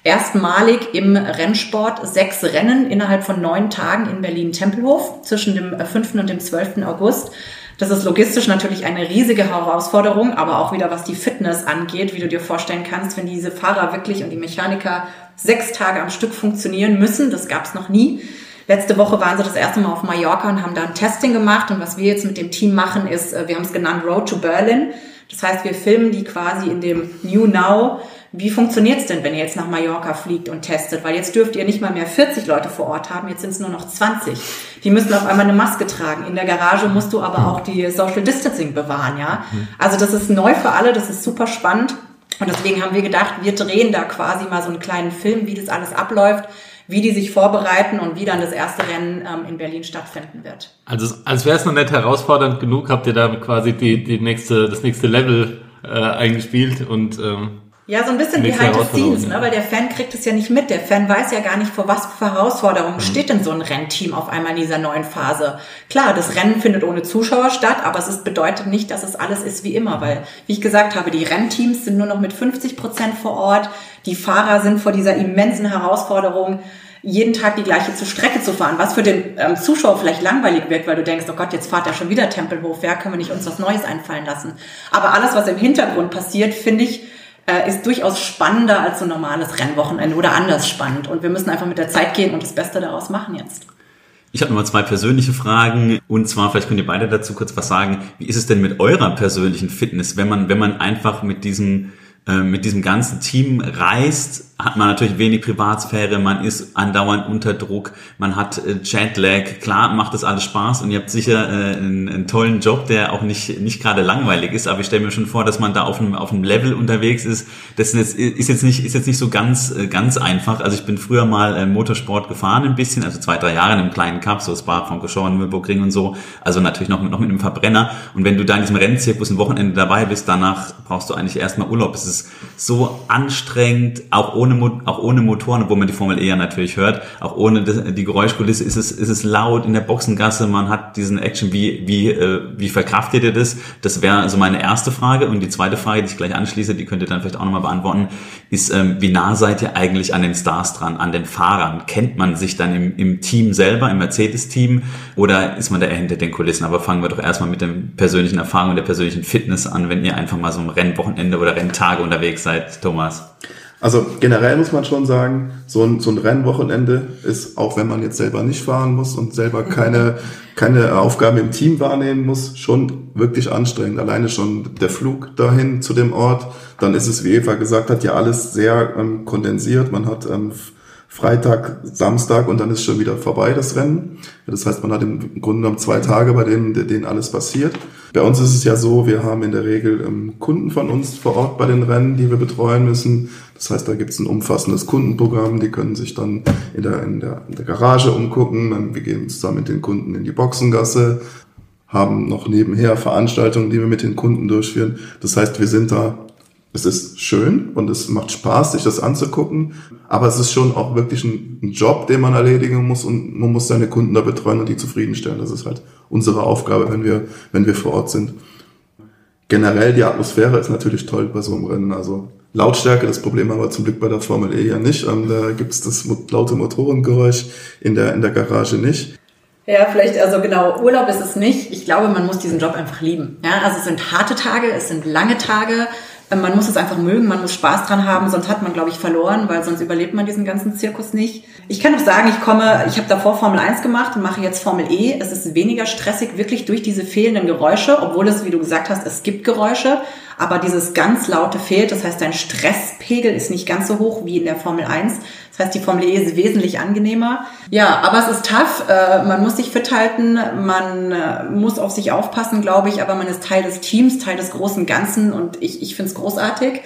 erstmalig im Rennsport sechs Rennen innerhalb von neun Tagen in Berlin-Tempelhof zwischen dem 5. und dem 12. August. Das ist logistisch natürlich eine riesige Herausforderung, aber auch wieder was die Fitness angeht, wie du dir vorstellen kannst, wenn diese Fahrer wirklich und die Mechaniker sechs Tage am Stück funktionieren müssen. Das gab es noch nie. Letzte Woche waren sie das erste Mal auf Mallorca und haben da ein Testing gemacht. Und was wir jetzt mit dem Team machen, ist, äh, wir haben es genannt Road to Berlin. Das heißt, wir filmen die quasi in dem New Now. Wie funktioniert's denn, wenn ihr jetzt nach Mallorca fliegt und testet? Weil jetzt dürft ihr nicht mal mehr 40 Leute vor Ort haben, jetzt sind es nur noch 20. Die müssen auf einmal eine Maske tragen. In der Garage musst du aber auch die Social Distancing bewahren, ja? Also das ist neu für alle, das ist super spannend. Und deswegen haben wir gedacht, wir drehen da quasi mal so einen kleinen Film, wie das alles abläuft wie die sich vorbereiten und wie dann das erste Rennen ähm, in Berlin stattfinden wird. Also als wäre es noch nicht herausfordernd genug, habt ihr da quasi die, die nächste, das nächste Level äh, eingespielt und ähm Ja, so ein bisschen behind the scenes, ne? weil der Fan kriegt es ja nicht mit. Der Fan weiß ja gar nicht, vor was für Herausforderungen Mhm. steht denn so ein Rennteam auf einmal in dieser neuen Phase. Klar, das Rennen findet ohne Zuschauer statt, aber es ist, bedeutet nicht, dass es alles ist wie immer, weil, wie ich gesagt habe, die Rennteams sind nur noch mit 50 Prozent vor Ort. Die Fahrer sind vor dieser immensen Herausforderung, jeden Tag die gleiche zu Strecke zu fahren, was für den ähm, Zuschauer vielleicht langweilig wird, weil du denkst, oh Gott, jetzt fahrt er schon wieder Tempelhof, ja, können wir nicht uns was Neues einfallen lassen. Aber alles, was im Hintergrund passiert, finde ich, äh, ist durchaus spannender als so ein normales Rennwochenende oder anders spannend. Und wir müssen einfach mit der Zeit gehen und das Beste daraus machen jetzt. Ich habe nochmal zwei persönliche Fragen und zwar vielleicht könnt ihr beide dazu kurz was sagen. Wie ist es denn mit eurer persönlichen Fitness, wenn man wenn man einfach mit diesem äh, mit diesem ganzen Team reist, hat man natürlich wenig Privatsphäre, man ist andauernd unter Druck, man hat äh, Jetlag, klar macht das alles Spaß und ihr habt sicher äh, einen, einen tollen Job, der auch nicht nicht gerade langweilig ist, aber ich stelle mir schon vor, dass man da auf einem auf einem Level unterwegs ist. Das ist jetzt, ist jetzt nicht ist jetzt nicht so ganz äh, ganz einfach. Also ich bin früher mal äh, Motorsport gefahren ein bisschen, also zwei drei Jahre in einem kleinen Cup, so Spa, Francorchamps, Nürburgring und so. Also natürlich noch mit, noch mit einem Verbrenner. Und wenn du da in diesem Rennzirkus ein Wochenende dabei bist, danach brauchst du eigentlich erstmal Urlaub. Es ist so anstrengend, auch ohne Mo- auch ohne Motoren, obwohl man die Formel E ja natürlich hört, auch ohne die Geräuschkulisse ist es ist es laut in der Boxengasse. Man hat diesen Action. Wie wie äh, wie verkraftet ihr das? Das wäre also meine erste Frage. Und die zweite Frage, die ich gleich anschließe, die könnt ihr dann vielleicht auch nochmal beantworten, ist, ähm, wie nah seid ihr eigentlich an den Stars dran, an den Fahrern? Kennt man sich dann im, im Team selber, im Mercedes-Team, oder ist man da eher hinter den Kulissen? Aber fangen wir doch erstmal mit den persönlichen Erfahrungen, der persönlichen Fitness an, wenn ihr einfach mal so ein Rennwochenende oder Renntage unterwegs seid, Thomas. Also generell muss man schon sagen, so ein, so ein Rennwochenende ist, auch wenn man jetzt selber nicht fahren muss und selber keine, keine Aufgaben im Team wahrnehmen muss, schon wirklich anstrengend. Alleine schon der Flug dahin zu dem Ort, dann ist es, wie Eva gesagt hat, ja alles sehr ähm, kondensiert. Man hat ähm, Freitag, Samstag und dann ist schon wieder vorbei das Rennen. Das heißt, man hat im Grunde genommen zwei Tage, bei denen, denen alles passiert. Bei uns ist es ja so, wir haben in der Regel ähm, Kunden von uns vor Ort bei den Rennen, die wir betreuen müssen. Das heißt, da gibt es ein umfassendes Kundenprogramm, die können sich dann in der, in der, in der Garage umgucken. Dann, wir gehen zusammen mit den Kunden in die Boxengasse, haben noch nebenher Veranstaltungen, die wir mit den Kunden durchführen. Das heißt, wir sind da es ist schön und es macht Spaß, sich das anzugucken, aber es ist schon auch wirklich ein Job, den man erledigen muss und man muss seine Kunden da betreuen und die zufriedenstellen. Das ist halt unsere Aufgabe, wenn wir, wenn wir vor Ort sind. Generell die Atmosphäre ist natürlich toll bei so einem Rennen. Also Lautstärke, das Problem haben wir zum Glück bei der Formel E ja nicht. Ähm, Da gibt es das laute Motorengeräusch in der, in der Garage nicht. Ja, vielleicht, also genau, Urlaub ist es nicht. Ich glaube, man muss diesen Job einfach lieben. Ja, also es sind harte Tage, es sind lange Tage. Äh, Man muss es einfach mögen, man muss Spaß dran haben, sonst hat man, glaube ich, verloren, weil sonst überlebt man diesen ganzen Zirkus nicht. Ich kann auch sagen, ich komme, ich habe davor Formel 1 gemacht und mache jetzt Formel E. Es ist weniger stressig, wirklich durch diese fehlenden Geräusche, obwohl es, wie du gesagt hast, es gibt Geräusche, aber dieses ganz laute fehlt. Das heißt, dein Stresspegel ist nicht ganz so hoch wie in der Formel 1. Das heißt, die Formel E ist wesentlich angenehmer. Ja, aber es ist tough. Äh, man muss sich fit halten, man äh, muss auf sich aufpassen, glaube ich, aber man ist Teil des Teams, Teil des großen Ganzen und ich, ich finde es großartig.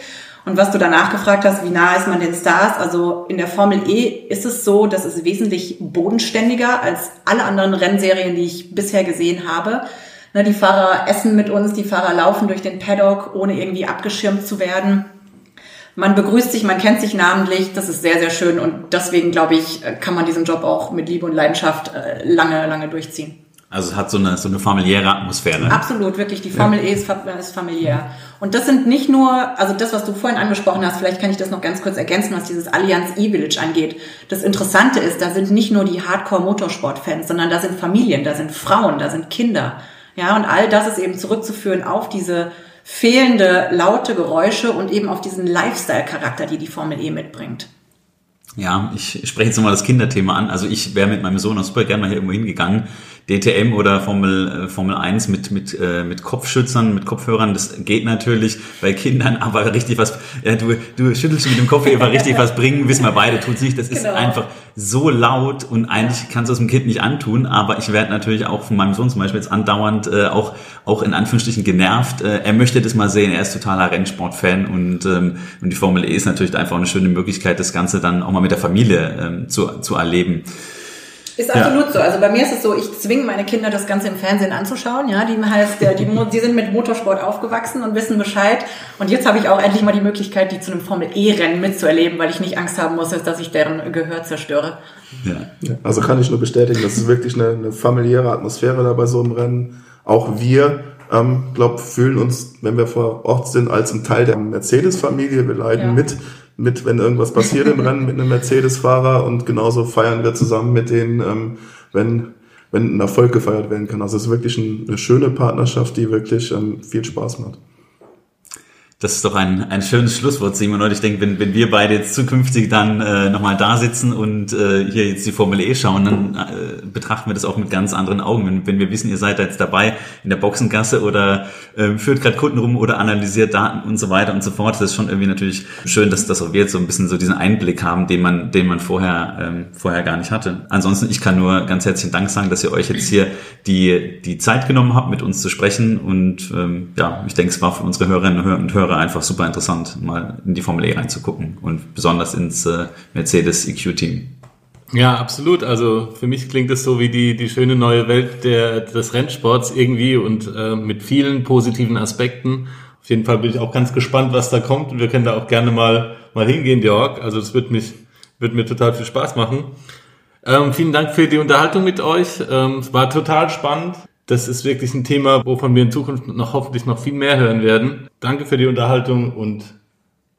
Und was du danach gefragt hast, wie nah ist man den Stars? Also in der Formel E ist es so, dass es wesentlich bodenständiger als alle anderen Rennserien, die ich bisher gesehen habe. Ne, die Fahrer essen mit uns, die Fahrer laufen durch den Paddock, ohne irgendwie abgeschirmt zu werden. Man begrüßt sich, man kennt sich namentlich, das ist sehr, sehr schön und deswegen, glaube ich, kann man diesen Job auch mit Liebe und Leidenschaft äh, lange, lange durchziehen. Also es hat so eine, so eine familiäre Atmosphäre. Absolut, wirklich. Die Formel E ist, ist familiär. Und das sind nicht nur, also das, was du vorhin angesprochen hast, vielleicht kann ich das noch ganz kurz ergänzen, was dieses Allianz E-Village angeht. Das Interessante ist, da sind nicht nur die Hardcore-Motorsport-Fans, sondern da sind Familien, da sind Frauen, da sind Kinder. Ja, und all das ist eben zurückzuführen auf diese fehlende laute Geräusche und eben auf diesen Lifestyle-Charakter, die die Formel E mitbringt. Ja, ich spreche jetzt nochmal das Kinderthema an. Also ich wäre mit meinem Sohn auch super gerne mal hier irgendwo hingegangen. DTM oder Formel, äh, Formel 1 mit, mit, äh, mit Kopfschützern, mit Kopfhörern, das geht natürlich bei Kindern, aber richtig was, ja, du, du schüttelst mit dem Kopf Eva, richtig was bringen, wissen wir beide, tut's nicht. Das ist Genau. einfach so laut und eigentlich kannst du es dem Kind nicht antun, aber ich werde natürlich auch von meinem Sohn zum Beispiel jetzt andauernd äh, auch, auch in Anführungsstrichen genervt. Äh, er möchte das mal sehen, er ist totaler Rennsportfan und, ähm, und die Formel E ist natürlich einfach eine schöne Möglichkeit, das Ganze dann auch mal mit der Familie ähm, zu, zu erleben. Ist absolut ja. so. Also bei mir ist es so, ich zwinge meine Kinder, das Ganze im Fernsehen anzuschauen. Ja, die heißt, die, die sind mit Motorsport aufgewachsen und wissen Bescheid. Und jetzt habe ich auch endlich mal die Möglichkeit, die zu einem Formel E-Rennen mitzuerleben, weil ich nicht Angst haben muss, dass ich deren Gehör zerstöre. Ja. Also kann ich nur bestätigen, das ist wirklich eine, eine familiäre Atmosphäre da bei so einem Rennen. Auch wir, ähm, glaube fühlen uns, wenn wir vor Ort sind, als ein Teil der Mercedes-Familie. Wir leiden ja. mit mit, wenn irgendwas passiert im Rennen mit einem Mercedes-Fahrer und genauso feiern wir zusammen mit denen, ähm, wenn, wenn ein Erfolg gefeiert werden kann. Also es ist wirklich ein, eine schöne Partnerschaft, die wirklich ähm, viel Spaß macht. Das ist doch ein, ein schönes Schlusswort, Simon. Und ich denke, wenn, wenn wir beide jetzt zukünftig dann äh, nochmal da sitzen und äh, hier jetzt die Formel E schauen, dann äh, betrachten wir das auch mit ganz anderen Augen. Wenn, wenn wir wissen, ihr seid da jetzt dabei in der Boxengasse oder äh, führt gerade Kunden rum oder analysiert Daten und so weiter und so fort, das ist schon irgendwie natürlich schön, dass, dass auch wir jetzt so ein bisschen so diesen Einblick haben, den man, den man vorher, ähm, vorher gar nicht hatte. Ansonsten, ich kann nur ganz herzlichen Dank sagen, dass ihr euch jetzt hier die, die Zeit genommen habt, mit uns zu sprechen. Und ähm, ja, ich denke, es war für unsere Hörerinnen und Hörer Hörer einfach super interessant, mal in die Formel E reinzugucken und besonders ins äh, Mercedes EQ-Team. Ja, absolut. Also für mich klingt es so wie die, die schöne neue Welt der, des Rennsports irgendwie und äh, mit vielen positiven Aspekten. Auf jeden Fall bin ich auch ganz gespannt, was da kommt und wir können da auch gerne mal, mal hingehen, Georg. Also es wird wird mir total viel Spaß machen. Ähm, vielen Dank für die Unterhaltung mit euch. Ähm, es war total spannend. Das ist wirklich ein Thema, wovon wir in Zukunft noch hoffentlich noch viel mehr hören werden. Danke für die Unterhaltung und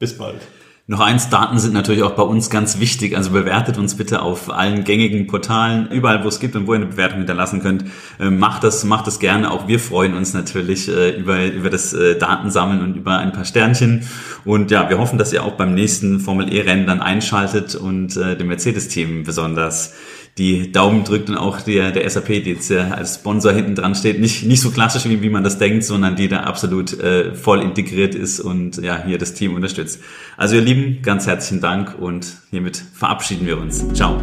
bis bald. Noch eins, Daten sind natürlich auch bei uns ganz wichtig. Also bewertet uns bitte auf allen gängigen Portalen, überall wo es gibt und wo ihr eine Bewertung hinterlassen könnt. Äh, macht das, macht das gerne. Auch wir freuen uns natürlich äh, über, über das äh, Datensammeln und über ein paar Sternchen. Und ja, wir hoffen, dass ihr auch beim nächsten Formel E-Rennen dann einschaltet und dem Mercedes-Team besonders die Daumen drückt und auch der, der SAP, die jetzt ja als Sponsor hinten dran steht, nicht, nicht so klassisch, wie, wie man das denkt, sondern die da absolut äh, voll integriert ist und ja, hier das Team unterstützt. Also ihr Lieben, ganz herzlichen Dank und hiermit verabschieden wir uns. Ciao.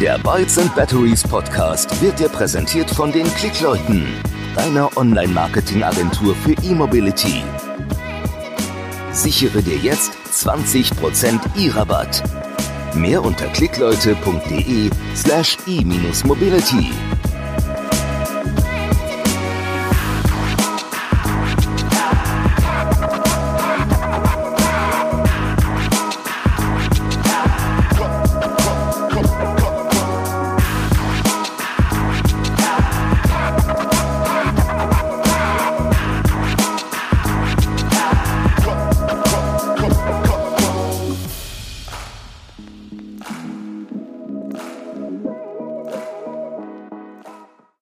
Der Bytes and Batteries Podcast wird dir präsentiert von den Klickleuten, deiner Online-Marketing-Agentur für E-Mobility. Sichere dir jetzt 20% E-Rabatt. Mehr unter klickleute.de slash e-mobility.